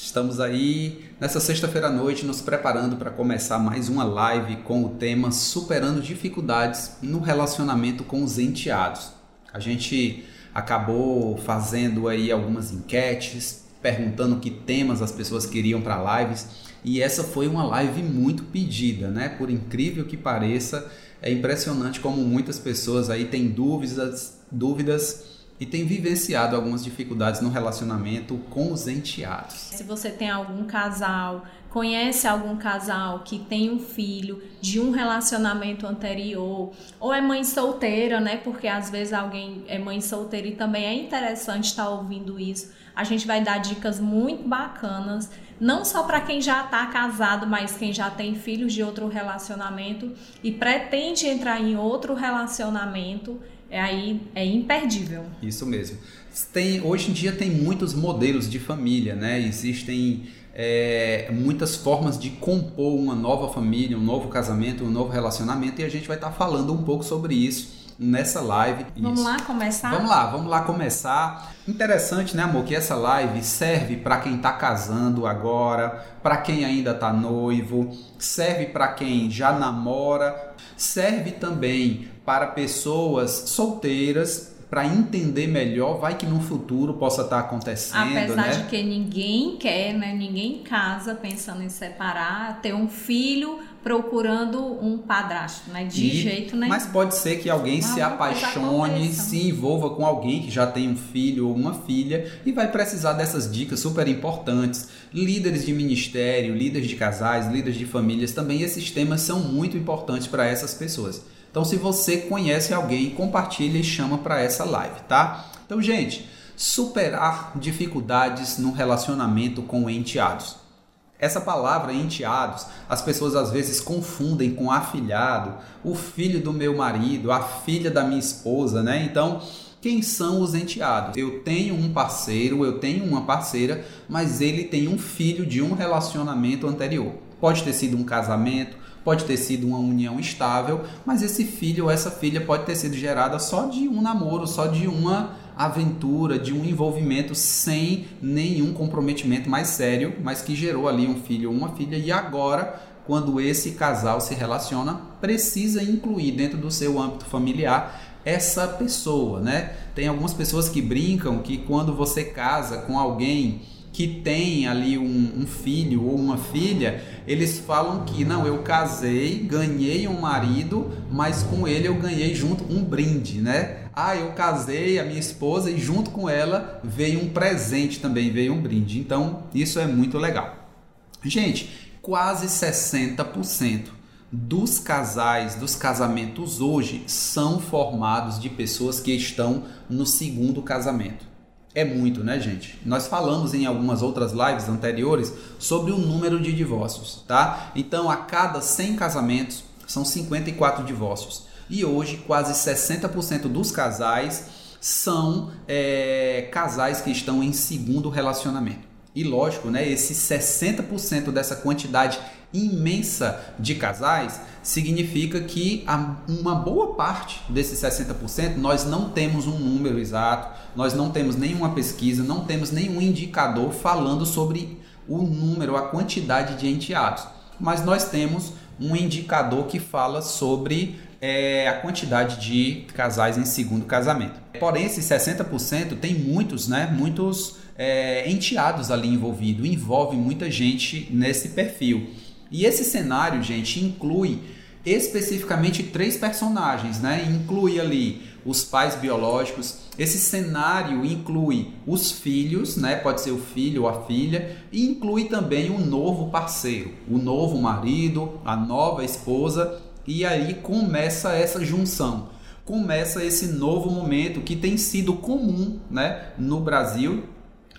Estamos aí nessa sexta-feira à noite nos preparando para começar mais uma live com o tema Superando dificuldades no relacionamento com os enteados. A gente acabou fazendo aí algumas enquetes, perguntando que temas as pessoas queriam para lives, e essa foi uma live muito pedida, né? Por incrível que pareça, é impressionante como muitas pessoas aí têm dúvidas, dúvidas e tem vivenciado algumas dificuldades no relacionamento com os enteados. Se você tem algum casal, conhece algum casal que tem um filho de um relacionamento anterior, ou é mãe solteira, né? Porque às vezes alguém é mãe solteira e também é interessante estar ouvindo isso. A gente vai dar dicas muito bacanas, não só para quem já está casado, mas quem já tem filhos de outro relacionamento e pretende entrar em outro relacionamento é aí é imperdível. Isso mesmo. Tem, hoje em dia tem muitos modelos de família, né? Existem é, muitas formas de compor uma nova família, um novo casamento, um novo relacionamento e a gente vai estar tá falando um pouco sobre isso nessa live. Vamos Isso. lá começar? Vamos lá, vamos lá começar. Interessante, né, amor, que essa live serve para quem está casando agora, para quem ainda está noivo, serve para quem já namora, serve também para pessoas solteiras para entender melhor, vai que no futuro possa estar tá acontecendo, Apesar né? de que ninguém quer, né? Ninguém casa pensando em separar, ter um filho procurando um padrasto, né? De e, jeito nenhum. Mas pode ser que alguém se apaixone, se envolva com alguém que já tem um filho ou uma filha e vai precisar dessas dicas super importantes. Líderes de ministério, líderes de casais, líderes de famílias, também esses temas são muito importantes para essas pessoas. Então, se você conhece alguém, compartilha e chama para essa live, tá? Então, gente, superar dificuldades no relacionamento com enteados. Essa palavra enteados, as pessoas às vezes confundem com afilhado, o filho do meu marido, a filha da minha esposa, né? Então, quem são os enteados? Eu tenho um parceiro, eu tenho uma parceira, mas ele tem um filho de um relacionamento anterior. Pode ter sido um casamento, pode ter sido uma união estável, mas esse filho ou essa filha pode ter sido gerada só de um namoro, só de uma aventura, de um envolvimento sem nenhum comprometimento mais sério, mas que gerou ali um filho ou uma filha e agora quando esse casal se relaciona, precisa incluir dentro do seu âmbito familiar essa pessoa, né? Tem algumas pessoas que brincam que quando você casa com alguém que tem ali um, um, filho ou uma filha, eles falam que não, eu casei, ganhei um marido, mas com ele eu ganhei junto um brinde, né? Ah, eu casei a minha esposa e junto com ela veio um presente também, veio um brinde. Então, isso é muito legal. Gente, quase 60% dos casais, dos casamentos hoje são formados de pessoas que estão no segundo casamento. É muito, né, gente? Nós falamos em algumas outras lives anteriores sobre o número de divórcios, tá? Então, a cada 100 casamentos são 54 divórcios. E hoje, quase 60% dos casais são é, casais que estão em segundo relacionamento. E lógico, né, esse 60% dessa quantidade imensa de casais significa que uma boa parte desses 60% nós não temos um número exato, nós não temos nenhuma pesquisa, não temos nenhum indicador falando sobre o número, a quantidade de enteados. Mas nós temos um indicador que fala sobre é, a quantidade de casais em segundo casamento. Porém, esses 60% tem muitos, né? Muitos é, enteados ali envolvidos, envolve muita gente nesse perfil. E esse cenário, gente, inclui especificamente três personagens, né? Inclui ali os pais biológicos. Esse cenário inclui os filhos, né? Pode ser o filho ou a filha, e inclui também o novo parceiro, o novo marido, a nova esposa, e aí começa essa junção. Começa esse novo momento que tem sido comum, né, no Brasil,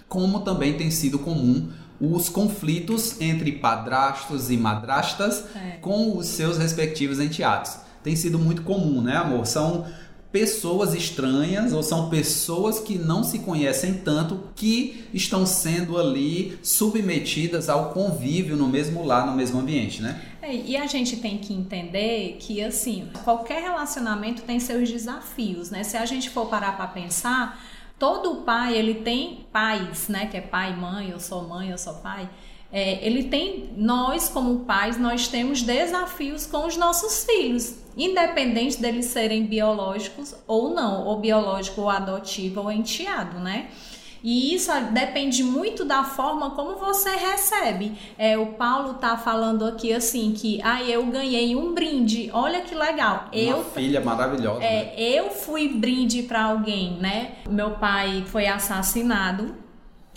como também tem sido comum os conflitos entre padrastos e madrastas é. com os seus respectivos enteados. Tem sido muito comum, né, amor? São pessoas estranhas ou são pessoas que não se conhecem tanto que estão sendo ali submetidas ao convívio no mesmo lar, no mesmo ambiente, né? É, e a gente tem que entender que assim, qualquer relacionamento tem seus desafios, né? Se a gente for parar para pensar, todo pai, ele tem pais, né? Que é pai, mãe, eu sou mãe, eu sou pai. É, ele tem, nós como pais, nós temos desafios com os nossos filhos, independente deles serem biológicos ou não, ou biológico ou adotivo ou enteado, né? E isso depende muito da forma como você recebe. É, o Paulo tá falando aqui assim que, ah, eu ganhei um brinde. Olha que legal. Uma eu filha maravilhosa. É, né? eu fui brinde para alguém, né? Meu pai foi assassinado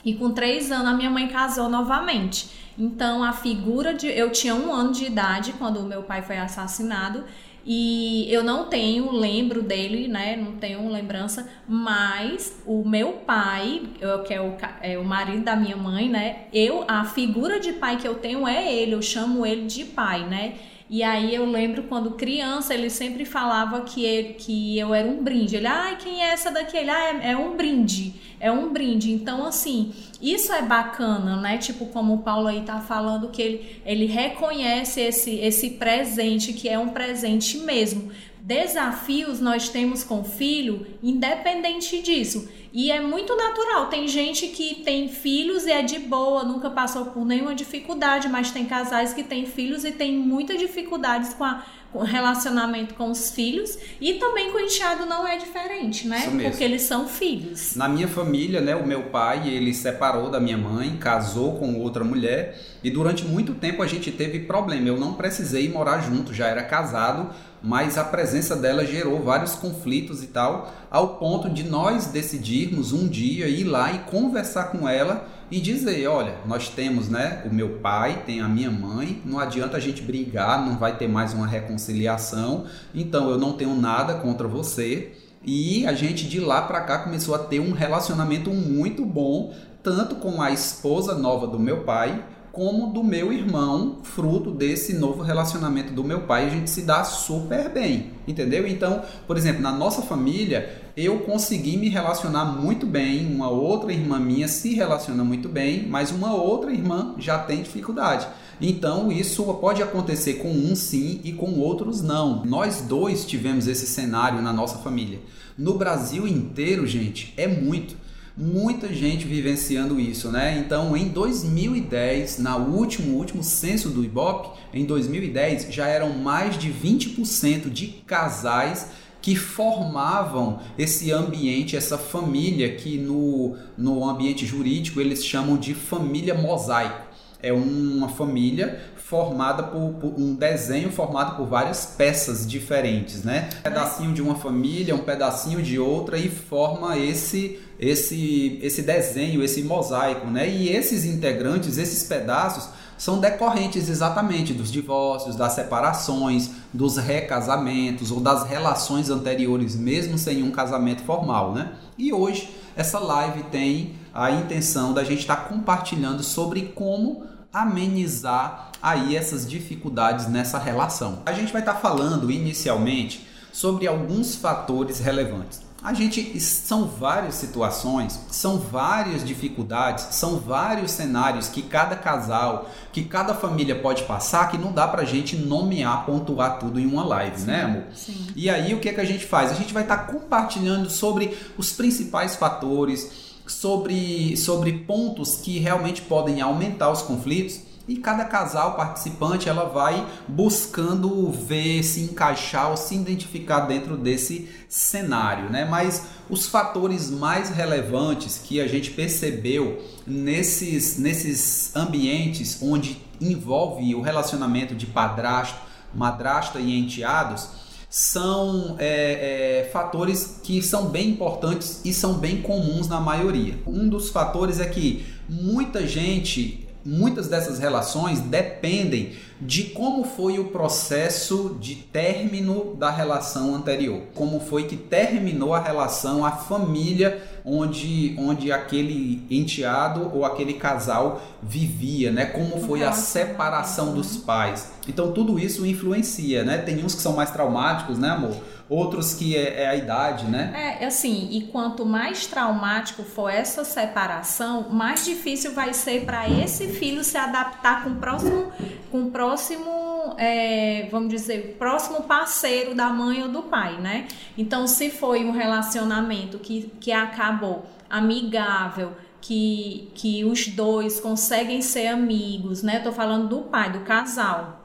e com três anos a minha mãe casou novamente. Então a figura de eu tinha um ano de idade quando o meu pai foi assassinado e eu não tenho, lembro dele, né? Não tenho lembrança, mas o meu pai, que é o, é o marido da minha mãe, né? Eu, a figura de pai que eu tenho é ele, eu chamo ele de pai, né? E aí eu lembro quando criança, ele sempre falava que, ele, que eu era um brinde. Ele, ai, quem é essa daqui? Ele, ah, é, é um brinde, é um brinde. Então, assim, isso é bacana, né? Tipo, como o Paulo aí tá falando, que ele, ele reconhece esse, esse presente, que é um presente mesmo. Desafios nós temos com filho, independente disso. E é muito natural. Tem gente que tem filhos e é de boa, nunca passou por nenhuma dificuldade, mas tem casais que têm filhos e tem muitas dificuldades com a relacionamento com os filhos e também com o enteado não é diferente, né? Porque eles são filhos. Na minha família, né, o meu pai, ele separou da minha mãe, casou com outra mulher e durante muito tempo a gente teve problema. Eu não precisei morar junto, já era casado, mas a presença dela gerou vários conflitos e tal, ao ponto de nós decidirmos um dia ir lá e conversar com ela e dizer, olha, nós temos, né, o meu pai, tem a minha mãe, não adianta a gente brigar, não vai ter mais uma reconciliação, então eu não tenho nada contra você. E a gente de lá para cá começou a ter um relacionamento muito bom, tanto com a esposa nova do meu pai, como do meu irmão, fruto desse novo relacionamento do meu pai, a gente se dá super bem, entendeu? Então, por exemplo, na nossa família, eu consegui me relacionar muito bem, uma outra irmã minha se relaciona muito bem, mas uma outra irmã já tem dificuldade. Então, isso pode acontecer com um sim e com outros não. Nós dois tivemos esse cenário na nossa família. No Brasil inteiro, gente, é muito muita gente vivenciando isso, né? Então, em 2010, na último último censo do IBOP, em 2010 já eram mais de 20% de casais que formavam esse ambiente, essa família que no, no ambiente jurídico eles chamam de família mosaico. É uma família formada por, por, um desenho formado por várias peças diferentes, né? Um pedacinho de uma família, um pedacinho de outra e forma esse esse esse desenho, esse mosaico, né? E esses integrantes, esses pedaços são decorrentes exatamente dos divórcios, das separações, dos recasamentos ou das relações anteriores, mesmo sem um casamento formal, né? E hoje essa live tem a intenção da gente estar tá compartilhando sobre como amenizar aí essas dificuldades nessa relação. A gente vai estar tá falando inicialmente sobre alguns fatores relevantes. A gente são várias situações, são várias dificuldades, são vários cenários que cada casal, que cada família pode passar, que não dá pra gente nomear, pontuar tudo em uma live, sim, né, amor? Sim. E aí o que é que a gente faz? A gente vai estar tá compartilhando sobre os principais fatores, sobre sobre pontos que realmente podem aumentar os conflitos e cada casal participante ela vai buscando ver se encaixar ou se identificar dentro desse cenário, né? Mas os fatores mais relevantes que a gente percebeu nesses, nesses ambientes onde envolve o relacionamento de padrasto, madrasta e enteados são é, é, fatores que são bem importantes e são bem comuns na maioria. Um dos fatores é que muita gente muitas dessas relações dependem de como foi o processo de término da relação anterior, como foi que terminou a relação, a família onde, onde aquele enteado ou aquele casal vivia, né? Como foi a separação dos pais. Então tudo isso influencia, né? Tem uns que são mais traumáticos, né, amor? Outros que é, é, a idade, né? É, assim, e quanto mais traumático for essa separação, mais difícil vai ser para esse filho se adaptar com o próximo, com o próximo próximo, é, vamos dizer, próximo parceiro da mãe ou do pai, né? Então, se foi um relacionamento que, que acabou amigável, que, que os dois conseguem ser amigos, né? Tô falando do pai, do casal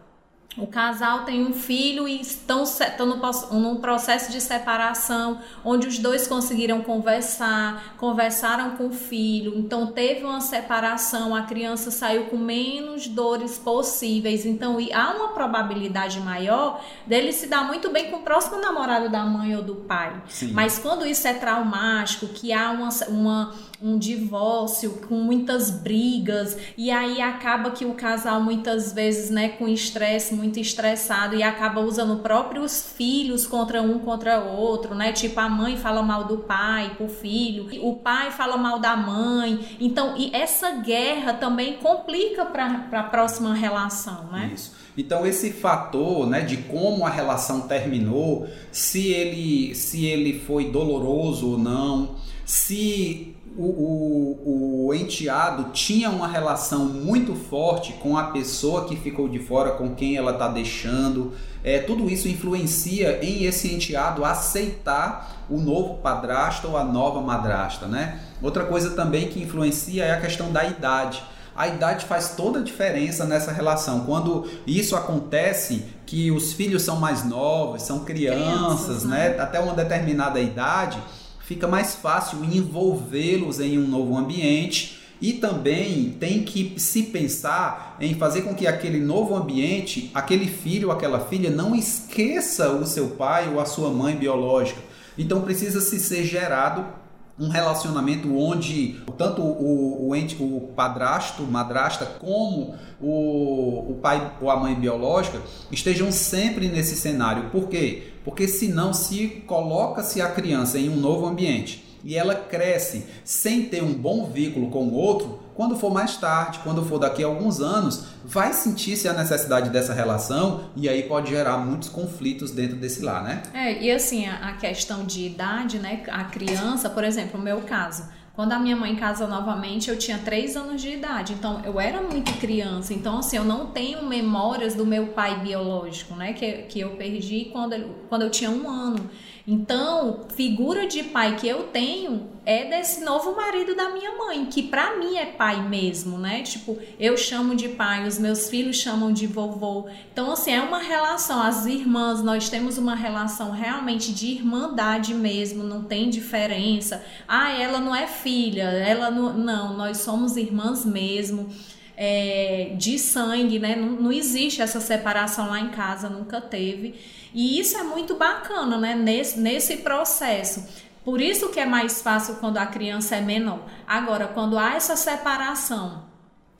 o casal tem um filho e estão, estão no, num processo de separação, onde os dois conseguiram conversar, conversaram com o filho, então teve uma separação, a criança saiu com menos dores possíveis, então há uma probabilidade maior dele se dar muito bem com o próximo namorado da mãe ou do pai. Sim. Mas quando isso é traumático, que há uma, uma um divórcio com muitas brigas e aí acaba que o casal muitas vezes, né, com estresse, muito estressado e acaba usando próprios filhos contra um contra outro, né? Tipo a mãe fala mal do pai pro filho, o pai fala mal da mãe. Então, e essa guerra também complica para a próxima relação, né? Isso. Então esse fator, né, de como a relação terminou, se ele se ele foi doloroso ou não, se o, o, o, enteado tinha uma relação muito forte com a pessoa que ficou de fora, com quem ela está deixando. É, tudo isso influencia em esse enteado aceitar o novo padrasto ou a nova madrasta, né? Outra coisa também que influencia é a questão da idade. A idade faz toda a diferença nessa relação. Quando isso acontece, que os filhos são mais novos, são crianças, crianças né? né? Até uma determinada idade, fica mais fácil envolvê-los em um novo ambiente e também tem que se pensar em fazer com que aquele novo ambiente, aquele filho ou aquela filha não esqueça o seu pai ou a sua mãe biológica. Então precisa se ser gerado um relacionamento onde tanto o, o, ente, o padrasto, madrasta, como o, o pai ou a mãe biológica estejam sempre nesse cenário. Por quê? Porque senão se coloca-se a criança em um novo ambiente e ela cresce sem ter um bom vínculo com o outro, quando for mais tarde, quando for daqui a alguns anos, vai sentir-se a necessidade dessa relação e aí pode gerar muitos conflitos dentro desse lar, né? É, e assim, a, questão de idade, né? A criança, por exemplo, no meu caso, quando a minha mãe casou novamente, eu tinha 3 anos de idade, então eu era muito criança. Então, assim, eu não tenho memórias do meu pai biológico, né? Que, que eu perdi quando, quando eu tinha um ano. Então, figura de pai que eu tenho é desse novo marido da minha mãe, que para mim é pai mesmo, né? Tipo, eu chamo de pai, os meus filhos chamam de vovô. Então, assim, é uma relação. As irmãs, nós temos uma relação realmente de irmandade mesmo, não tem diferença. Ah, ela não é filha, ela não. Não, nós somos irmãs mesmo. É, de sangue, né? Não, não existe essa separação lá em casa, nunca teve. E isso é muito bacana, né? Nesse, nesse processo. Por isso que é mais fácil quando a criança é menor. Agora, quando há essa separação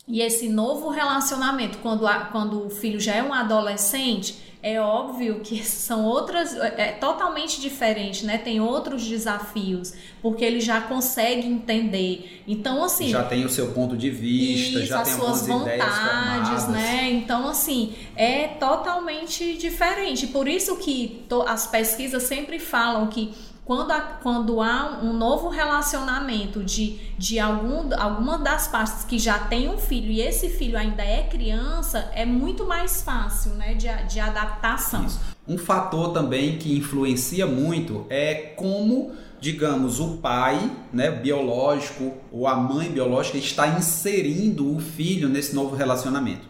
e esse novo relacionamento, quando, a, quando o filho já é um adolescente, é óbvio que são outras, é, é totalmente diferente, né? Tem outros desafios, porque ele já consegue entender. Então, assim. Já tem o seu ponto de vista, isso, já tem as suas vontades, né? Então, assim, é totalmente diferente. Por isso que as pesquisas sempre falam que quando, há, quando há um novo relacionamento de, de algum, alguma das partes que já tem um filho e esse filho ainda é criança, é muito mais fácil né, de, de adaptação. Isso. Um fator também que influencia muito é como digamos, o pai né, biológico ou a mãe biológica está inserindo o filho nesse novo relacionamento.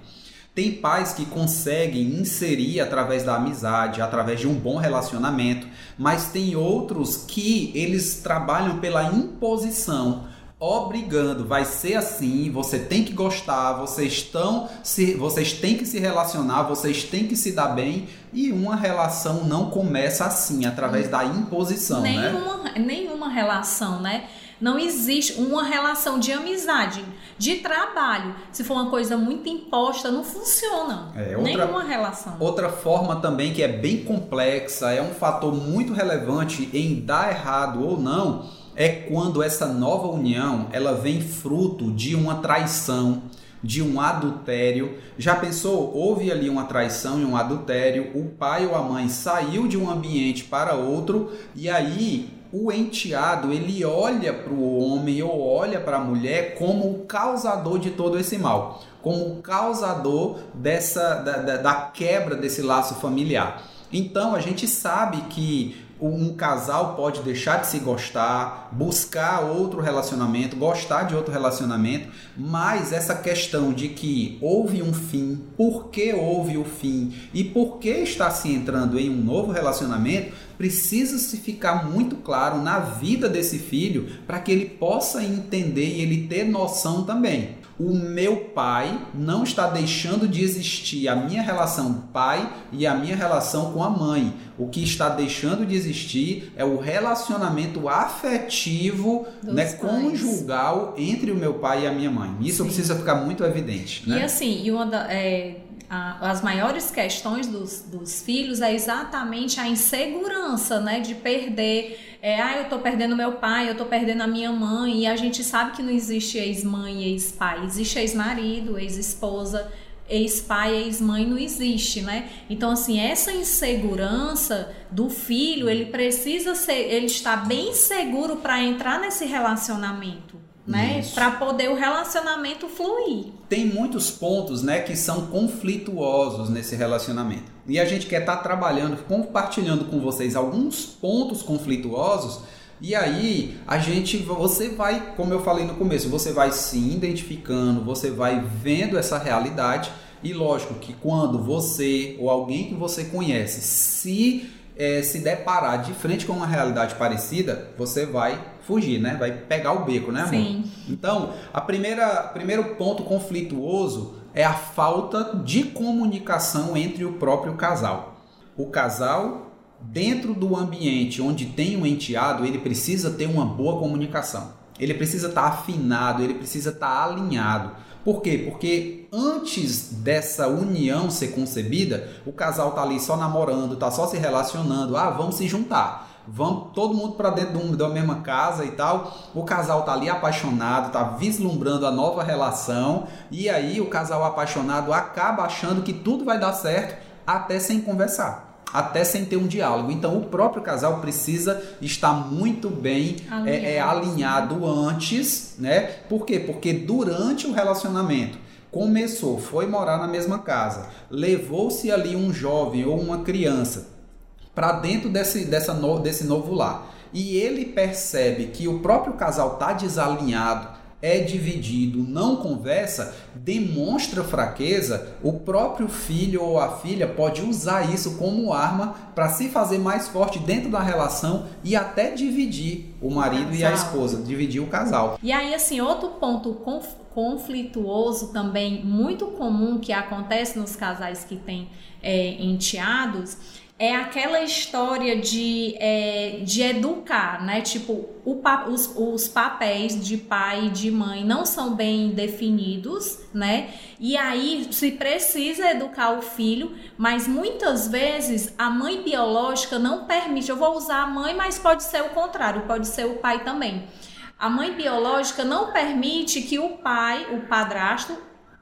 Tem pais que conseguem inserir através da amizade, através de um bom relacionamento, mas tem outros que eles trabalham pela imposição, obrigando, vai ser assim, você tem que gostar, vocês estão se vocês têm que se relacionar, vocês têm que se dar bem e uma relação não começa assim, através da imposição, né? nenhuma, né? Nenhuma relação, né? Não existe uma relação de amizade, de trabalho. Se for uma coisa muito imposta, não funciona. É, outra, Nenhuma relação. Outra forma também que é bem complexa, é um fator muito relevante em dar errado ou não, é quando essa nova união ela vem fruto de uma traição, de um adultério. Já pensou? Houve ali uma traição e um adultério, o pai ou a mãe saiu de um ambiente para outro e aí o enteado ele olha para o homem ou olha para a mulher como o causador de todo esse mal como causador dessa da, da, da quebra desse laço familiar. Então a gente sabe que um casal pode deixar de se gostar, buscar outro relacionamento, gostar de outro relacionamento, mas essa questão de que houve um fim, por que houve o fim e por que está se entrando em um novo relacionamento, precisa se ficar muito claro na vida desse filho para que ele possa entender e ele ter noção também o meu pai não está deixando de existir a minha relação pai e a minha relação com a mãe. O que está deixando de existir é o relacionamento afetivo, né, conjugal entre o meu pai e a minha mãe. Isso Sim. precisa ficar muito evidente. Né? E assim, e uma da, é, a, as maiores questões dos, dos filhos é exatamente a insegurança, né, de perder é, ah, eu tô perdendo meu pai, eu tô perdendo a minha mãe, e a gente sabe que não existe ex-mãe e ex-pai, existe ex-marido, ex-esposa, ex-pai, ex-mãe não existe, né? Então assim, essa insegurança do filho, ele precisa ser, ele está bem seguro para entrar nesse relacionamento né? Para poder o relacionamento fluir. Tem muitos pontos, né, que são conflituosos nesse relacionamento. E a gente quer estar tá trabalhando, compartilhando com vocês alguns pontos conflituosos. E aí, a gente, você vai, como eu falei no começo, você vai se identificando, você vai vendo essa realidade. E lógico que quando você ou alguém que você conhece se é, se deparar de frente com uma realidade parecida, você vai fugir, né? Vai pegar o beco, né, amor? Sim. Então, a primeira primeiro ponto conflituoso é a falta de comunicação entre o próprio casal. O casal dentro do ambiente onde tem um enteado, ele precisa ter uma boa comunicação. Ele precisa estar afinado, ele precisa estar alinhado. Por quê? Porque antes dessa união ser concebida, o casal tá ali só namorando, tá só se relacionando, ah, vamos se juntar. Vamos todo mundo para dentro da mesma casa e tal. O casal tá ali apaixonado, tá vislumbrando a nova relação, e aí o casal apaixonado acaba achando que tudo vai dar certo até sem conversar até sem ter um diálogo. Então, o próprio casal precisa estar muito bem alinhado, é, é, alinhado antes, né? Por quê? Porque durante o relacionamento começou, foi morar na mesma casa, levou-se ali um jovem ou uma criança para dentro desse, dessa no, desse novo lar. E ele percebe que o próprio casal está desalinhado, é dividido, não conversa, demonstra fraqueza, o próprio filho ou a filha pode usar isso como arma para se fazer mais forte dentro da relação e até dividir o marido e a esposa, dividir o casal. E aí, assim, outro ponto conflituoso também, muito comum que acontece nos casais que têm é, enteados é aquela história de, é, de educar, né? Tipo, o, os, os papéis de pai e de mãe não são bem definidos, né? E aí se precisa educar o filho, mas muitas vezes a mãe biológica não permite. Eu vou usar a mãe, mas pode ser o contrário, pode ser o pai também. A mãe biológica não permite que o pai, o padrasto,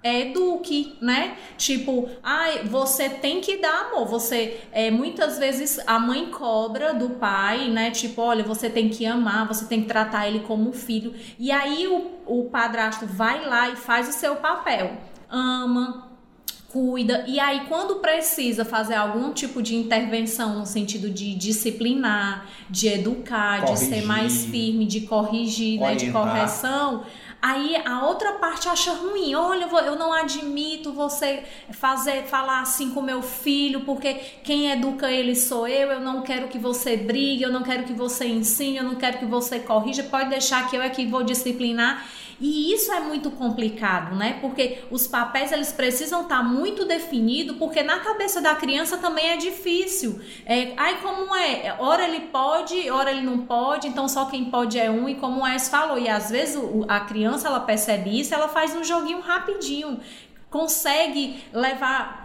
eduque, né? Tipo, ai, ah, você tem que dar amor. Você, é, muitas vezes a mãe cobra do pai, né? Tipo, olha, você tem que amar, você tem que tratar ele como um filho. E aí o, o padrasto vai lá e faz o seu papel. Ama, cuida. E aí, quando precisa fazer algum tipo de intervenção no sentido de disciplinar, de educar, corrigir, de ser mais firme, de corrigir, né, de correção Aí a outra parte acha ruim. Olha, eu não admito você fazer falar assim com meu filho, porque quem educa ele sou eu. Eu não quero que você brigue, eu não quero que você ensine, eu não quero que você corrija. Pode deixar que eu é que vou disciplinar. E isso é muito complicado, né? Porque os papéis eles precisam estar tá muito definidos, porque na cabeça da criança também é difícil. É, ai, como é? Ora ele pode, ora ele não pode, então só quem pode é um, e como o Es falou. E às vezes a criança ela percebe isso, ela faz um joguinho rapidinho consegue levar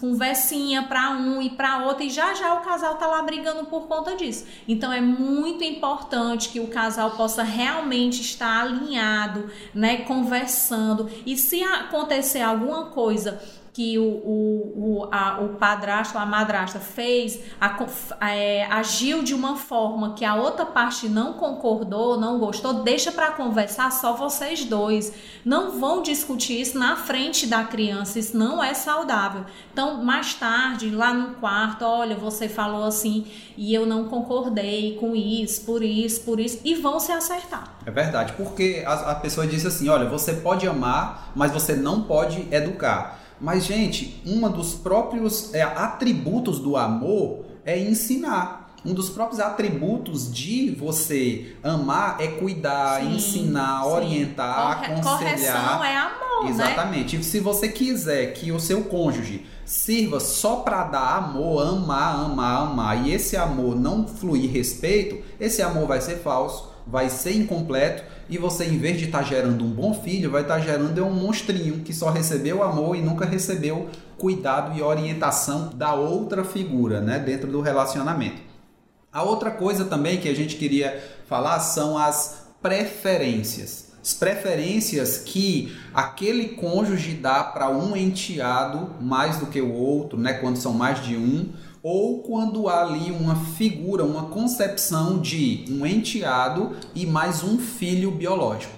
conversinha para um e para outro e já já o casal tá lá brigando por conta disso. Então é muito importante que o casal possa realmente estar alinhado, né, conversando. E se acontecer alguma coisa que o, o, o, a, o padrasto a madrasta fez, a, é, agiu de uma forma que a outra parte não concordou, não gostou, deixa para conversar só vocês dois. Não vão discutir isso na frente da criança, isso não é saudável. Então, mais tarde, lá no quarto, olha, você falou assim e eu não concordei com isso, por isso, por isso, e vão se acertar. É verdade, porque a, a pessoa diz assim: olha, você pode amar, mas você não pode educar. Mas, gente, um dos próprios é, atributos do amor é ensinar. Um dos próprios atributos de você amar é cuidar, sim, ensinar, sim. orientar, Corre aconselhar. Correção é amor, né? Exatamente. Né? E se você quiser que o seu cônjuge sirva só para dar amor, amar, amar, amar, e esse amor não fluir respeito, esse amor vai ser falso, vai ser incompleto e você, em vez de estar tá gerando um bom filho, vai estar tá gerando um monstrinho que só recebeu amor e nunca recebeu cuidado e orientação da outra figura, né, dentro do relacionamento. A outra coisa também que a gente queria falar são as preferências. As preferências que aquele cônjuge dá para um enteado mais do que o outro, né, quando são mais de um, ou quando há ali uma figura, uma concepção de um enteado e mais um filho biológico.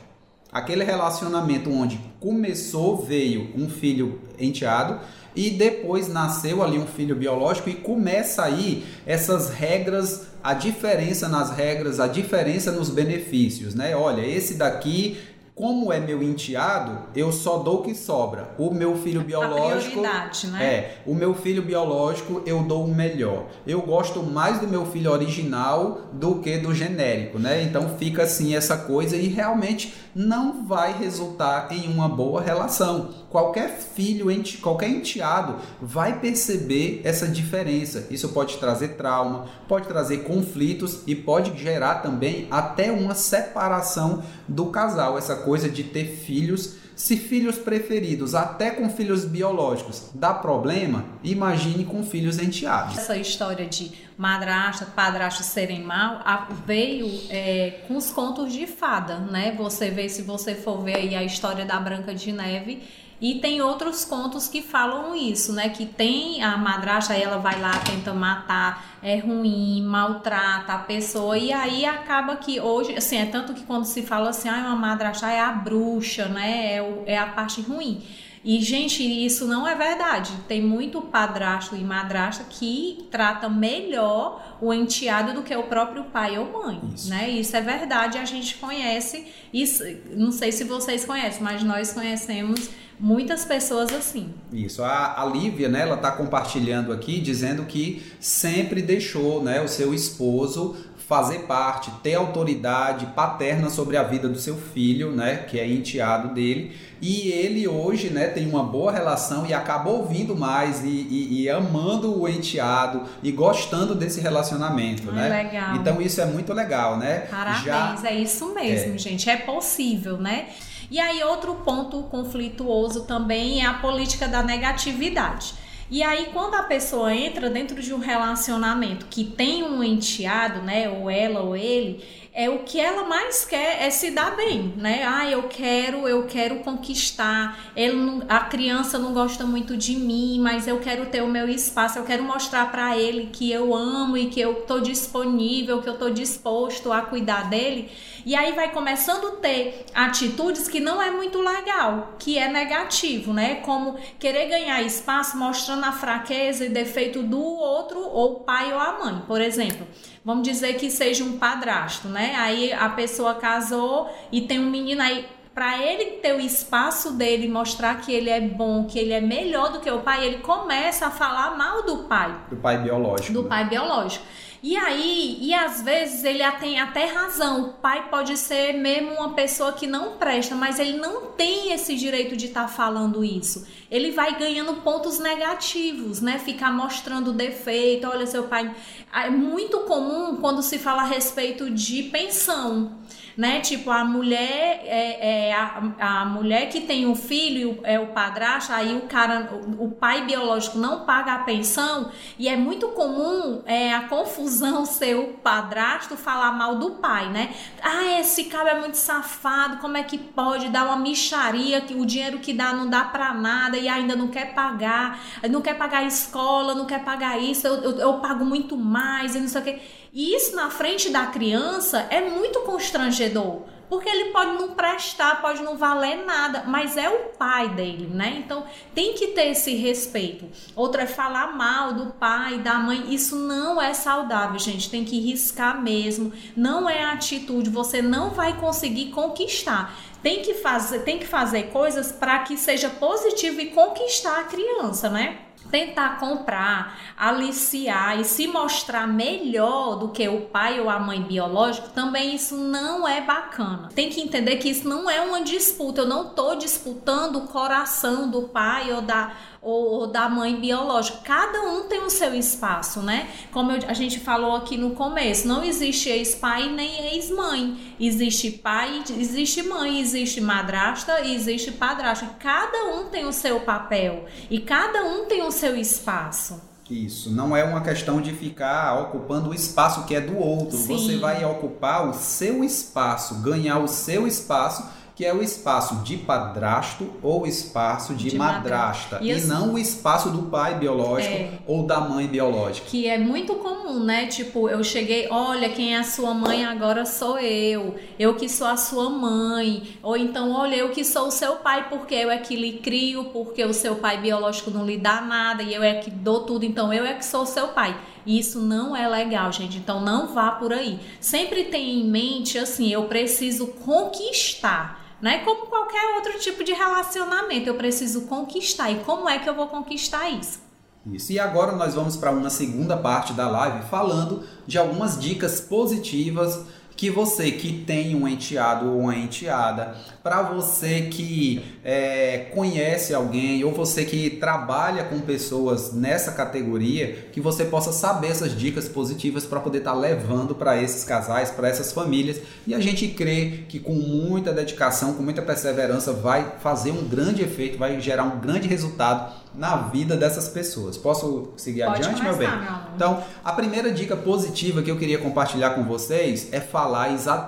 Aquele relacionamento onde começou, veio um filho enteado e depois nasceu ali um filho biológico e começa aí essas regras, a diferença nas regras, a diferença nos benefícios, né? Olha, esse daqui como é meu enteado, eu só dou o que sobra. O meu filho biológico. né? É, o meu filho biológico eu dou o melhor. Eu gosto mais do meu filho original do que do genérico, né? Então fica assim essa coisa e realmente não vai resultar em uma boa relação. Qualquer filho, qualquer enteado vai perceber essa diferença. Isso pode trazer trauma, pode trazer conflitos e pode gerar também até uma separação do casal. Essa coisa de ter filhos se filhos preferidos, até com filhos biológicos, dá problema, imagine com filhos enteados. Essa história de madrasta, padrasto serem mal veio é, com os contos de fada, né? Você vê, se você for ver aí a história da Branca de Neve, e tem outros contos que falam isso, né? Que tem a madrasta, ela vai lá, tenta matar, é ruim, maltrata a pessoa. E aí acaba que hoje, assim, é tanto que quando se fala assim, ah, uma madrasta é a bruxa, né? É, o, é a parte ruim. E, gente, isso não é verdade. Tem muito padrasto e madrasta que trata melhor o enteado do que o próprio pai ou mãe, isso. né? Isso é verdade, a gente conhece. Isso, não sei se vocês conhecem, mas nós conhecemos muitas pessoas assim. Isso. A, a Lívia, né, ela está compartilhando aqui, dizendo que sempre deixou, né, o seu esposo fazer parte, ter autoridade paterna sobre a vida do seu filho, né, que é enteado dele, e ele hoje, né, tem uma boa relação e acaba ouvindo mais e, e, e amando o enteado e gostando desse relacionamento, Ai, né? Legal. Então isso é muito legal, né? Parabéns, Já... é isso mesmo, é. gente, é possível, né? E aí, outro ponto conflituoso também é a política da negatividade. E aí, quando a pessoa entra dentro de um relacionamento que tem um enteado, né, ou ela ou ele, é o que ela mais quer é se dar bem, né? Ah, eu quero, eu quero conquistar. Não, a criança não gosta muito de mim, mas eu quero ter o meu espaço. Eu quero mostrar para ele que eu amo e que eu tô disponível, que eu tô disposto a cuidar dele. E aí vai começando a ter atitudes que não é muito legal, que é negativo, né? Como querer ganhar espaço mostrando a fraqueza e defeito do outro, ou pai ou a mãe, por exemplo. Vamos dizer que seja um padrasto, né? Aí a pessoa casou e tem um menino aí para ele ter o espaço dele, mostrar que ele é bom, que ele é melhor do que o pai, ele começa a falar mal do pai. Do pai biológico. Do né? pai biológico. E aí, e às vezes ele tem até razão. O pai pode ser mesmo uma pessoa que não presta, mas ele não tem esse direito de estar tá falando isso. Ele vai ganhando pontos negativos, né? Ficar mostrando defeito. Olha, seu pai. É muito comum quando se fala a respeito de pensão. Né? Tipo, a mulher é, é a, a, mulher que tem um filho é o padrasto, aí o cara, o, o, pai biológico não paga a pensão e é muito comum é, a confusão ser o padrasto falar mal do pai, né? Ah, esse cara é muito safado, como é que pode dar uma micharia que o dinheiro que dá não dá para nada e ainda não quer pagar, não quer pagar a escola, não quer pagar isso, eu, eu, eu pago muito mais e não sei o que. E isso na frente da criança é muito constrangedor, porque ele pode não prestar, pode não valer nada, mas é o pai dele, né? Então tem que ter esse respeito. Outra é falar mal do pai, da mãe, isso não é saudável, gente. Tem que riscar mesmo. Não é atitude, você não vai conseguir conquistar tem que fazer, tem que fazer coisas para que seja positivo e conquistar a criança, né? Tentar comprar, aliciar e se mostrar melhor do que o pai ou a mãe biológico, também isso não é bacana. Tem que entender que isso não é uma disputa. Eu não estou disputando o coração do pai ou da ou, ou, da mãe biológica. Cada um tem o seu espaço, né? Como eu, a gente falou aqui no começo, não existe ex-pai nem ex-mãe. Existe pai, existe mãe, existe madrasta e existe padrasto. Cada um tem o seu papel e cada um tem o seu espaço. Isso, não é uma questão de ficar ocupando o espaço que é do outro. Sim. Você vai ocupar o seu espaço, ganhar o seu espaço que é o espaço de padrasto ou espaço de, de madrasta, e, assim, e, não o espaço do pai biológico é, ou da mãe biológica. Que é muito comum, né? Tipo, eu cheguei, olha, quem é a sua mãe agora sou eu, eu que sou a sua mãe, ou então, olha, eu que sou o seu pai porque eu é que lhe crio, porque o seu pai biológico não lhe dá nada e eu é que dou tudo, então eu é que sou o seu pai. E isso não é legal, gente. Então não vá por aí. Sempre tenha em mente assim, eu preciso conquistar né? Como qualquer outro tipo de relacionamento, eu preciso conquistar. E como é que eu vou conquistar isso? Isso. E agora nós vamos para uma segunda parte da live falando de algumas dicas positivas que você que tem um enteado ou uma enteada, para você que é, conhece alguém ou você que trabalha com pessoas nessa categoria, que você possa saber essas dicas positivas para poder estar tá levando para esses casais, para essas famílias. E a gente crê que com muita dedicação, com muita perseverança, vai fazer um grande efeito, vai gerar um grande resultado na vida dessas pessoas. Posso seguir Pode adiante, meu bem? Meu então, a primeira dica positiva que eu queria compartilhar com vocês é falar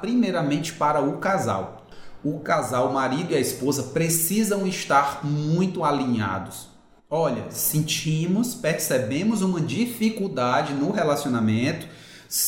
primeiramente para o casal. O casal, o marido e a esposa precisam estar muito alinhados. Olha, sentimos, percebemos uma dificuldade no relacionamento,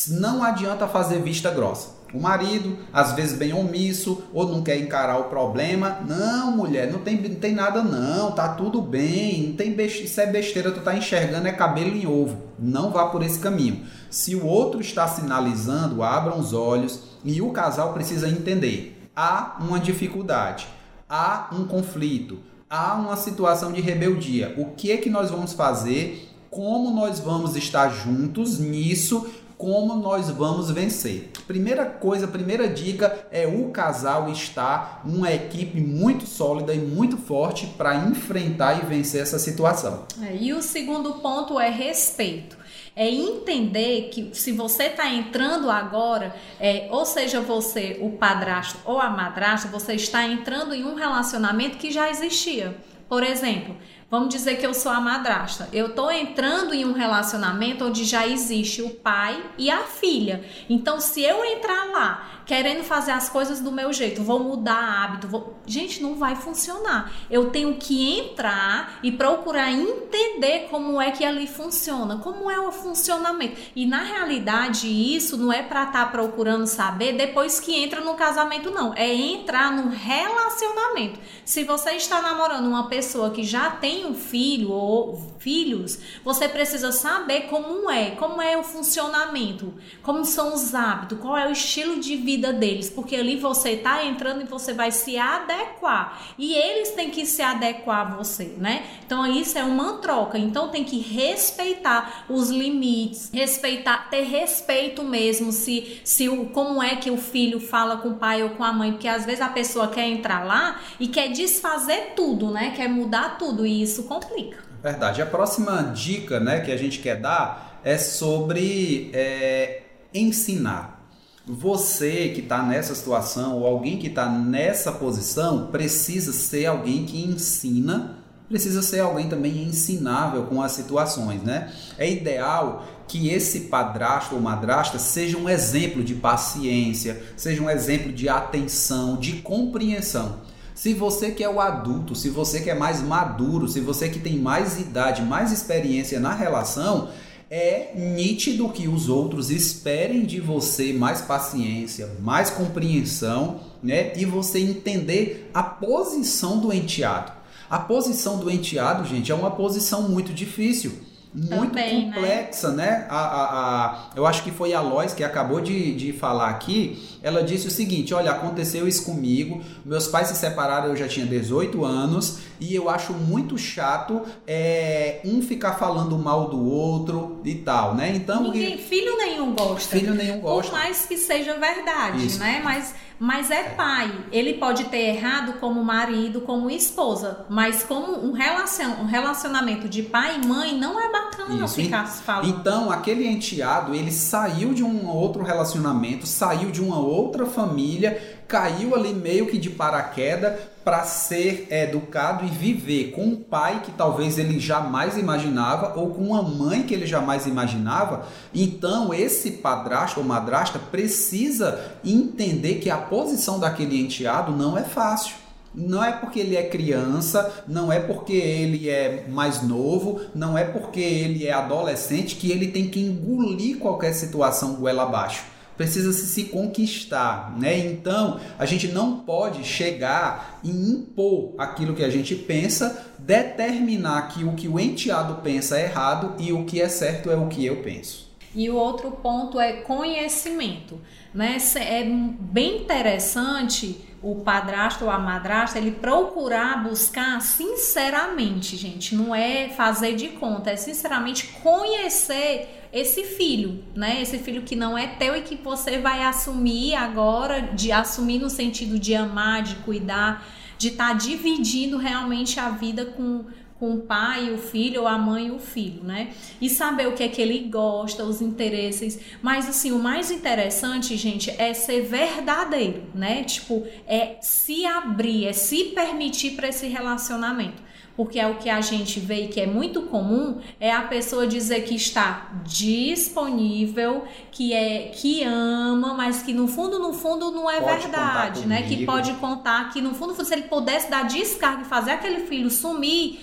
não adianta fazer vista grossa. O marido, às vezes bem omisso, ou não quer encarar o problema. Não, mulher, não tem, não tem nada não, tá tudo bem, não tem besteira, isso é besteira, tu tá enxergando é cabelo em ovo. Não vá por esse caminho. Se o outro está sinalizando, abram os olhos e o casal precisa entender. Há uma dificuldade, há um conflito, há uma situação de rebeldia. O que é que nós vamos fazer? Como nós vamos estar juntos nisso como nós vamos vencer. Primeira coisa, primeira dica é o casal estar uma equipe muito sólida e muito forte para enfrentar e vencer essa situação. É, e o segundo ponto é respeito é entender que se você está entrando agora, é, ou seja você o padrasto ou a madrasta, você está entrando em um relacionamento que já existia. Por exemplo, Vamos dizer que eu sou a madrasta. Eu estou entrando em um relacionamento onde já existe o pai e a filha. Então, se eu entrar lá querendo fazer as coisas do meu jeito, vou mudar hábito, vou... gente, não vai funcionar. Eu tenho que entrar e procurar entender como é que ali funciona, como é o funcionamento. E na realidade, isso não é para estar tá procurando saber depois que entra no casamento, não. É entrar no relacionamento. Se você está namorando uma pessoa que já tem um filho ou filhos, você precisa saber como é, como é o funcionamento, como são os hábitos, qual é o estilo de vida vida deles, porque ali você está entrando e você vai se adequar. E eles têm que se adequar a você, né? Então isso é uma troca. Então tem que respeitar os limites, respeitar, ter respeito mesmo se se o como é que o filho fala com o pai ou com a mãe, porque às vezes a pessoa quer entrar lá e quer desfazer tudo, né? Quer mudar tudo e isso complica. Verdade. A próxima dica, né, que a gente quer dar é sobre é, ensinar. Você que está nessa situação ou alguém que está nessa posição precisa ser alguém que ensina, precisa ser alguém também ensinável com as situações, né? É ideal que esse padrasto ou madrasta seja um exemplo de paciência, seja um exemplo de atenção, de compreensão. Se você que é o adulto, se você que é mais maduro, se você que tem mais idade, mais experiência na relação, é nítido que os outros esperem de você mais paciência, mais compreensão, né? E você entender a posição do enteado. A posição do enteado, gente, é uma posição muito difícil muito Também, né? complexa, né? né? A, a, a, eu acho que foi a Lois que acabou de, de falar aqui. Ela disse o seguinte: olha, aconteceu isso comigo. Meus pais se separaram, eu já tinha 18 anos, e eu acho muito chato é, um ficar falando mal do outro e tal, né? Então. Ninguém, filho nenhum gosta. Filho nenhum gosta. Por mais que seja verdade, isso. né? Mas mas é pai. Ele pode ter errado como marido, como esposa, mas como um, relacion, um relacionamento de pai e mãe não é bacana Isso. ficar falando. Então, aquele enteado, ele saiu de um outro relacionamento, saiu de uma outra família, caiu ali meio que de paraquedas para ser educado e viver com um pai que talvez ele jamais imaginava ou com uma mãe que ele jamais imaginava. Então, esse padrasto ou madrasta precisa entender que a posição daquele enteado não é fácil. Não é porque ele é criança, não é porque ele é mais novo, não é porque ele é adolescente que ele tem que engolir qualquer situação goela abaixo precisa se, se conquistar, né? Então, a gente não pode chegar e impor aquilo que a gente pensa, determinar que o que o enteado pensa é errado e o que é certo é o que eu penso. E o outro ponto é conhecimento, né? É bem interessante o padrasto ou a madrasta ele procurar buscar sinceramente, gente, não é fazer de conta, é sinceramente conhecer esse filho, né? Esse filho que não é teu e que você vai assumir agora, de assumir no sentido de amar, de cuidar, de estar tá dividindo realmente a vida com com o pai, o filho, ou a mãe e o filho, né? E saber o que é que ele gosta, os interesses. Mas assim, o mais interessante, gente, é ser verdadeiro, né? Tipo, é se abrir, é se permitir para esse relacionamento porque é o que a gente vê e que é muito comum, é a pessoa dizer que está disponível, que é que ama, mas que no fundo, no fundo não é pode verdade, né? Que pode contar que no fundo, se ele pudesse dar descarga e fazer aquele filho sumir,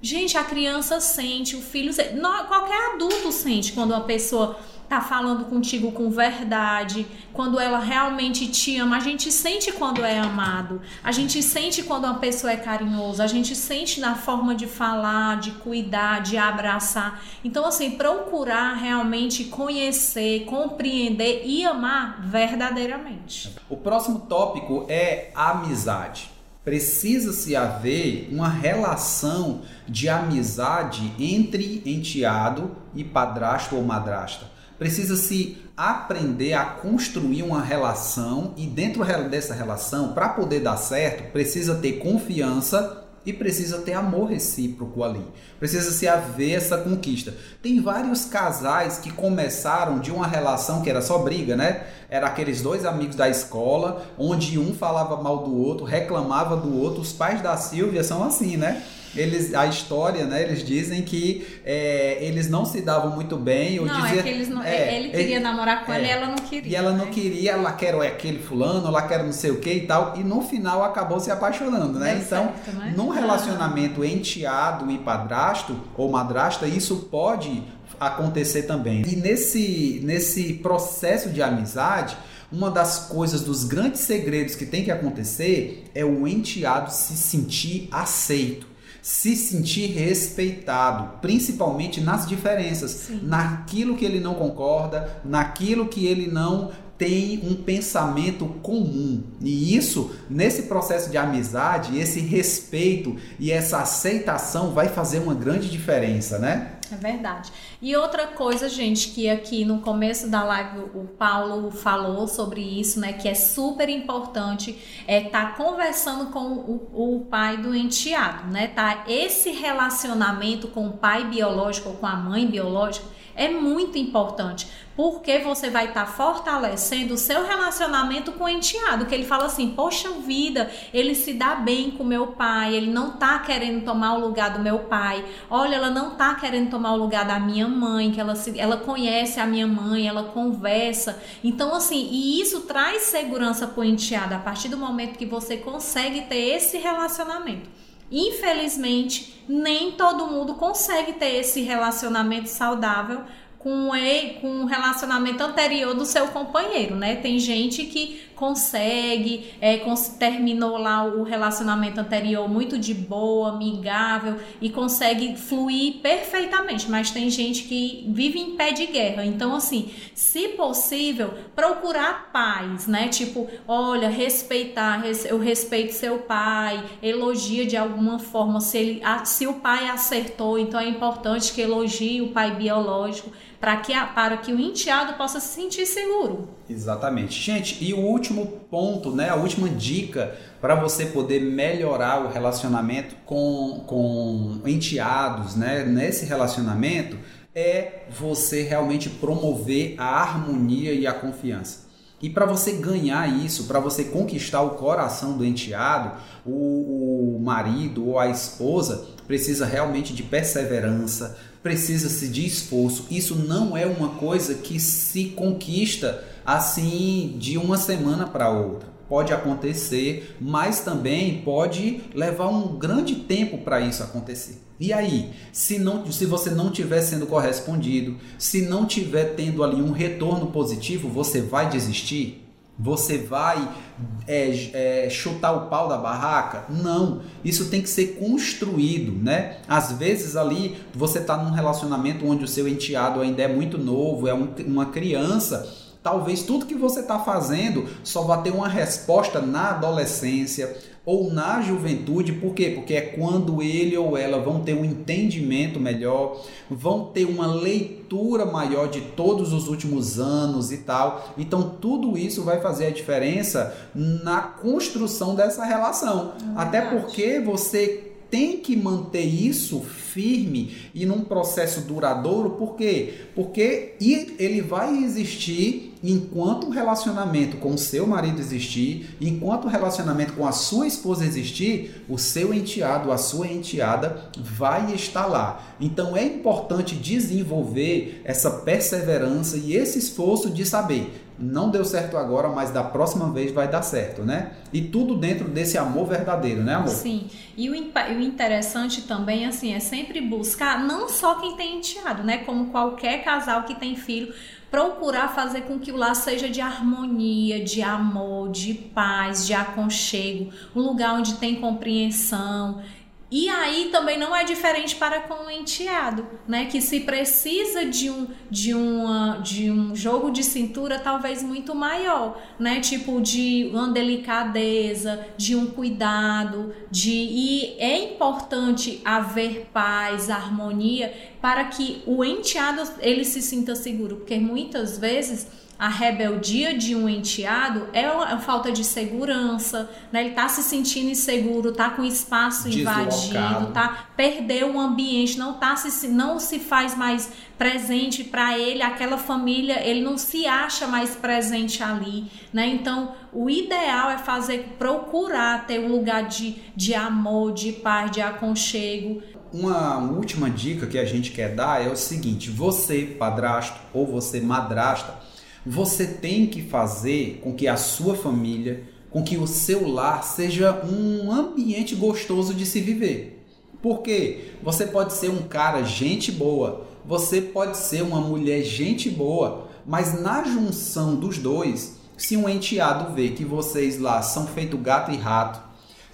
Gente, a criança sente, o filho sente, qualquer adulto sente quando uma pessoa tá falando contigo com verdade, quando ela realmente te ama. A gente sente quando é amado, a gente sente quando uma pessoa é carinhosa, a gente sente na forma de falar, de cuidar, de abraçar. Então, assim, procurar realmente conhecer, compreender e amar verdadeiramente. O próximo tópico é amizade. Precisa-se haver uma relação de amizade entre enteado e padrasto ou madrasta precisa se aprender a construir uma relação e dentro dessa relação, para poder dar certo, precisa ter confiança e precisa ter amor recíproco ali. Precisa se haver essa conquista. Tem vários casais que começaram de uma relação que era só briga, né? Era aqueles dois amigos da escola, onde um falava mal do outro, reclamava do outro. Os pais da Silvia são assim, né? Eles, a história, né? Eles dizem que é, eles não se davam muito bem. Ou não, dizia, é que eles não, é, ele queria ele, namorar com ela e é. ela não queria. E ela não né? queria, ela quer aquele fulano, ela quer não sei o que e tal. E no final acabou se apaixonando, né? então, certo, né? num relacionamento enteado e padrasto ou madrasta, isso pode acontecer também. E nesse, nesse processo de amizade, uma das coisas, dos grandes segredos que tem que acontecer é o enteado se sentir aceito se sentir respeitado, principalmente nas diferenças, Sim. naquilo que ele não concorda, naquilo que ele não tem um pensamento comum. E isso, nesse processo de amizade, esse respeito e essa aceitação vai fazer uma grande diferença, né? É verdade. E outra coisa, gente, que aqui no começo da live o Paulo falou sobre isso, né? Que é super importante é estar tá conversando com o, o pai do enteado, né? Tá esse relacionamento com o pai biológico ou com a mãe biológica é muito importante, porque você vai estar tá fortalecendo o seu relacionamento com o enteado, que ele fala assim: "Poxa vida, ele se dá bem com meu pai, ele não tá querendo tomar o lugar do meu pai. Olha, ela não tá querendo tomar o lugar da minha mãe, que ela se, ela conhece a minha mãe, ela conversa. Então assim, e isso traz segurança para o enteado a partir do momento que você consegue ter esse relacionamento. Infelizmente, nem todo mundo consegue ter esse relacionamento saudável com, um relacionamento anterior do seu companheiro, né? Tem gente que consegue, é, terminou lá o relacionamento anterior muito de boa, amigável e consegue fluir perfeitamente, mas tem gente que vive em pé de guerra. Então, assim, se possível, procurar paz, né? Tipo, olha, respeitar, eu respeito seu pai, elogia de alguma forma. Se, ele, se o pai acertou, então é importante que elogie o pai biológico para que, para que o enteado possa se sentir seguro. Exatamente. Gente, e o último ponto, né, a última dica para você poder melhorar o relacionamento com, com enteados, né, nesse relacionamento, é você realmente promover a harmonia e a confiança. E para você ganhar isso, para você conquistar o coração do enteado, o, o marido ou a esposa precisa realmente de perseverança, precisa-se de esforço. Isso não é uma coisa que se conquista assim de uma semana para outra. Pode acontecer, mas também pode levar um grande tempo para isso acontecer. E aí, se, não, se você não estiver sendo correspondido, se não estiver tendo ali um retorno positivo, você vai desistir? Você vai é, é, chutar o pau da barraca? Não, isso tem que ser construído, né? Às vezes ali você está num relacionamento onde o seu enteado ainda é muito novo, é um, uma criança. Talvez tudo que você está fazendo só vai ter uma resposta na adolescência, ou na juventude, por quê? Porque é quando ele ou ela vão ter um entendimento melhor, vão ter uma leitura maior de todos os últimos anos e tal. Então, tudo isso vai fazer a diferença na construção dessa relação. É Até porque você tem que manter isso firme e num processo duradouro, por quê? Porque ele vai existir enquanto o relacionamento com o seu marido existir, enquanto o relacionamento com a sua esposa existir, o seu enteado, a sua enteada vai estar lá. Então é importante desenvolver essa perseverança e esse esforço de saber não deu certo agora, mas da próxima vez vai dar certo, né? E tudo dentro desse amor verdadeiro, né, amor? Sim. E o, o interessante também, assim, é sempre buscar, não só quem tem enteado, né? Como qualquer casal que tem filho, procurar fazer com que o lar seja de harmonia, de amor, de paz, de aconchego, um lugar onde tem compreensão. E aí também não é diferente para com o enteado, né? Que se precisa de um, de, uma, de um jogo de cintura talvez muito maior, né? Tipo de uma delicadeza, de um cuidado, de e é importante haver paz, harmonia para que o enteado ele se sinta seguro, porque muitas vezes a rebeldia de um enteado é a falta de segurança, né? Ele tá se sentindo inseguro, tá com espaço Deslocado. invadido, tá perdeu o ambiente, não tá se não se faz mais presente para ele, aquela família, ele não se acha mais presente ali, né? Então, o ideal é fazer procurar ter um lugar de, de amor, de paz, de aconchego, uma última dica que a gente quer dar é o seguinte: você, padrasto ou você, madrasta, você tem que fazer com que a sua família, com que o seu lar seja um ambiente gostoso de se viver. Porque você pode ser um cara gente boa, você pode ser uma mulher gente boa, mas na junção dos dois, se um enteado vê que vocês lá são feito gato e rato,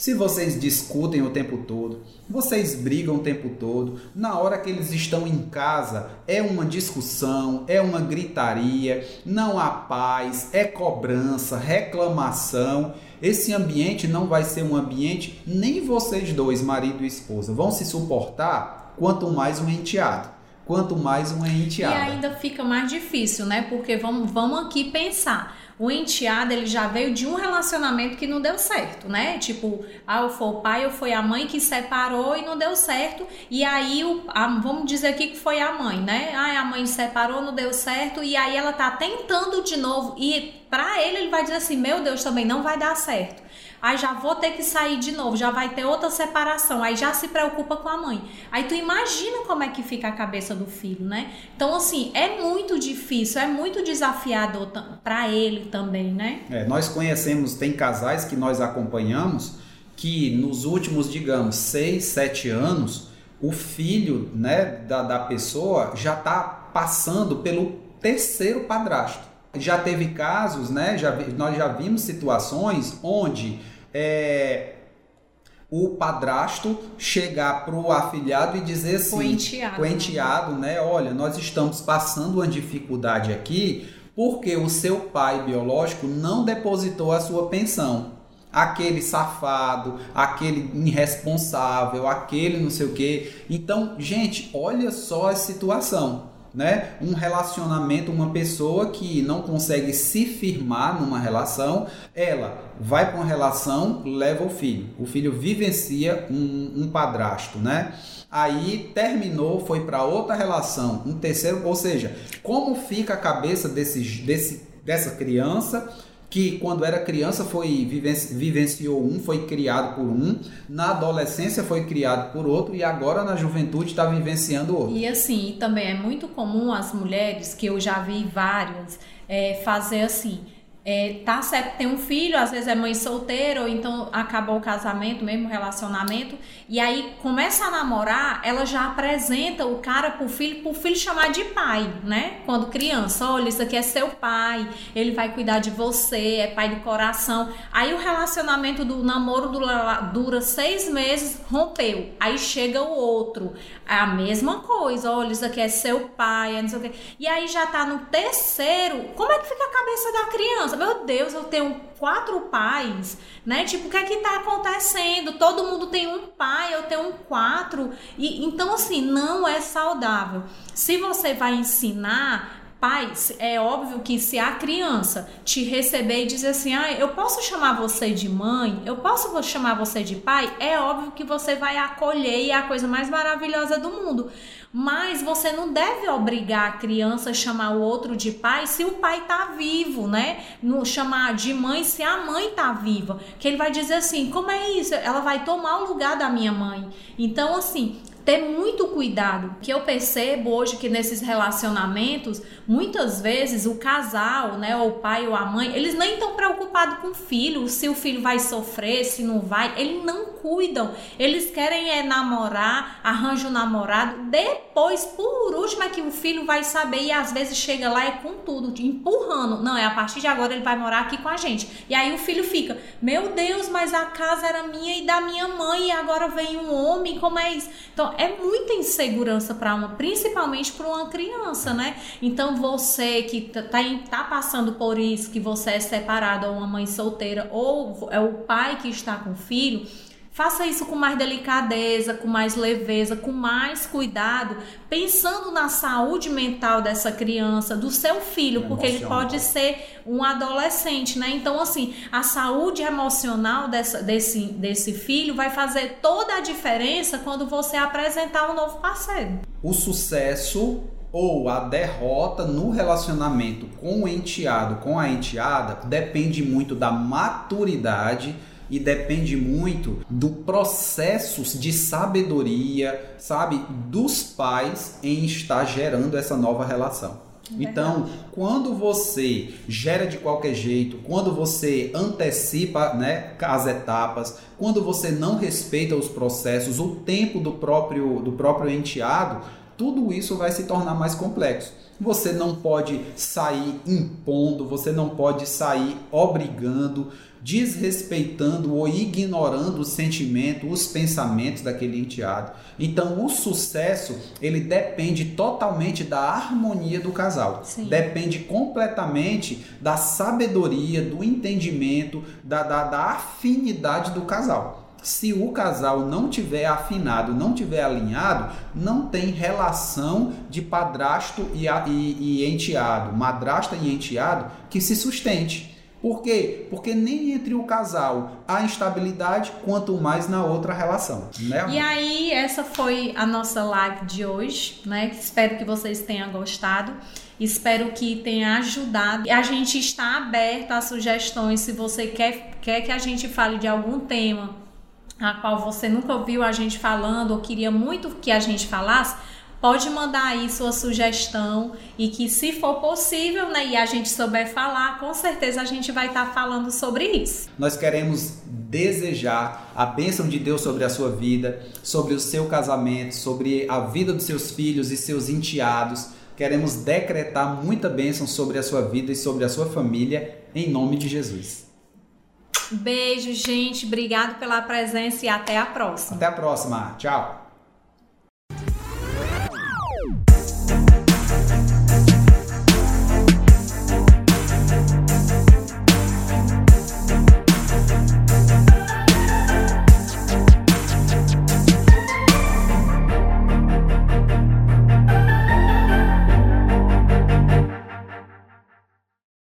se vocês discutem o tempo todo, vocês brigam o tempo todo, na hora que eles estão em casa é uma discussão, é uma gritaria, não há paz, é cobrança, reclamação. Esse ambiente não vai ser um ambiente, nem vocês dois, marido e esposa, vão se suportar, quanto mais um enteado. quanto mais uma enteada. E ainda fica mais difícil, né? Porque vamos, vamos aqui pensar. O enteado, ele já veio de um relacionamento que não deu certo, né? Tipo, ah, foi o pai ou foi a mãe que separou e não deu certo. E aí, o, a, vamos dizer aqui que foi a mãe, né? Ah, a mãe separou, não deu certo. E aí ela tá tentando de novo. E para ele, ele vai dizer assim: Meu Deus, também não vai dar certo aí já vou ter que sair de novo, já vai ter outra separação, aí já se preocupa com a mãe. Aí tu imagina como é que fica a cabeça do filho, né? Então, assim, é muito difícil, é muito desafiador para ele também, né? É, nós conhecemos, tem casais que nós acompanhamos que nos últimos, digamos, seis, sete anos, o filho né, da, da pessoa já está passando pelo terceiro padrasto. Já teve casos, né? Já, nós já vimos situações onde é, o padrasto chegar para o afilhado e dizer assim, o enteado, o enteado né? Olha, nós estamos passando uma dificuldade aqui porque o seu pai biológico não depositou a sua pensão. Aquele safado, aquele irresponsável, aquele não sei o quê. Então, gente, olha só a situação né? Um relacionamento, uma pessoa que não consegue se firmar numa relação, ela vai para uma relação, leva o filho. O filho vivencia um, um padrasto, né? Aí terminou, foi para outra relação, um terceiro, ou seja, como fica a cabeça desse, desse, dessa criança que quando era criança foi vivenciou um, foi criado por um, na adolescência foi criado por outro e agora na juventude está vivenciando outro. E assim, também é muito comum as mulheres, que eu já vi várias, é, fazer assim é, tá certo, tem um filho, às vezes é mãe solteira, ou então acabou o casamento, mesmo relacionamento, e aí começa a namorar, ela já apresenta o cara pro filho, pro filho chamar de pai, né? Quando criança, olha, isso aqui é seu pai, ele vai cuidar de você, é pai do coração. Aí o relacionamento do namoro dura seis meses, rompeu. Aí chega o outro, é a mesma coisa, olha, isso aqui é seu pai, é não sei o quê. E aí já tá no terceiro, como é que fica a cabeça da criança? Meu Deus, eu tenho quatro pais, né? Tipo, o que é que tá acontecendo? Todo mundo tem um pai, eu tenho um quatro. E então assim, não é saudável. Se você vai ensinar pais, é óbvio que se a criança te receber e dizer assim, ah, eu posso chamar você de mãe, eu posso chamar você de pai, é óbvio que você vai acolher e é a coisa mais maravilhosa do mundo. Mas você não deve obrigar a criança a chamar o outro de pai se o pai tá vivo, né? Não chamar de mãe se a mãe tá viva. Que ele vai dizer assim: como é isso? Ela vai tomar o lugar da minha mãe. Então, assim, ter muito cuidado. Que eu percebo hoje que nesses relacionamentos, muitas vezes o casal, né, ou o pai ou a mãe, eles nem estão preocupados com o filho, se o filho vai sofrer, se não vai, eles não cuidam. Eles querem é namorar, arranja um namorado, depois, por último, é que o filho vai saber e às vezes chega lá é com tudo, empurrando. Não, é a partir de agora ele vai morar aqui com a gente. E aí o filho fica, meu Deus, mas a casa era minha e da minha mãe e agora vem um homem, como é isso? É muita insegurança para uma, principalmente para uma criança, né? Então você que tá, tá passando por isso, que você é separado ou uma mãe solteira ou é o pai que está com o filho, Faça isso com mais delicadeza, com mais leveza, com mais cuidado, pensando na saúde mental dessa criança, do seu filho, porque ele pode ser um adolescente, né? Então, assim, a saúde emocional dessa, desse, desse filho vai fazer toda a diferença quando você apresentar um novo parceiro. O sucesso ou a derrota no relacionamento com o enteado, com a enteada, depende muito da maturidade e depende muito do processo de sabedoria, sabe, dos pais em estar gerando essa nova relação. Então, quando você gera de qualquer jeito, quando você antecipa né, as etapas, quando você não respeita os processos, o tempo do próprio, do próprio enteado, tudo isso vai se tornar mais complexo. Você não pode sair impondo, você não pode sair obrigando, desrespeitando ou ignorando o sentimento, os pensamentos daquele enteado. Então, o sucesso ele depende totalmente da harmonia do casal. Sim. Depende completamente da sabedoria, do entendimento, da, da, da afinidade do casal. Se o casal não tiver afinado, não tiver alinhado, não tem relação de padrasto e, e, e enteado, madrasta e enteado que se sustente. Por quê? Porque nem entre o casal há instabilidade, quanto mais na outra relação. Né? E aí, essa foi a nossa live de hoje, né? Espero que vocês tenham gostado. Espero que tenha ajudado. A gente está aberto a sugestões. Se você quer, quer que a gente fale de algum tema a qual você nunca ouviu a gente falando ou queria muito que a gente falasse, pode mandar aí sua sugestão e que se for possível, né, e a gente souber falar, com certeza a gente vai estar tá falando sobre isso. Nós queremos desejar a bênção de Deus sobre a sua vida, sobre o seu casamento, sobre a vida dos seus filhos e seus enteados. Queremos decretar muita bênção sobre a sua vida e sobre a sua família, em nome de Jesus. Beijo, gente. Obrigado pela presença e até a próxima. Até a próxima. Tchau.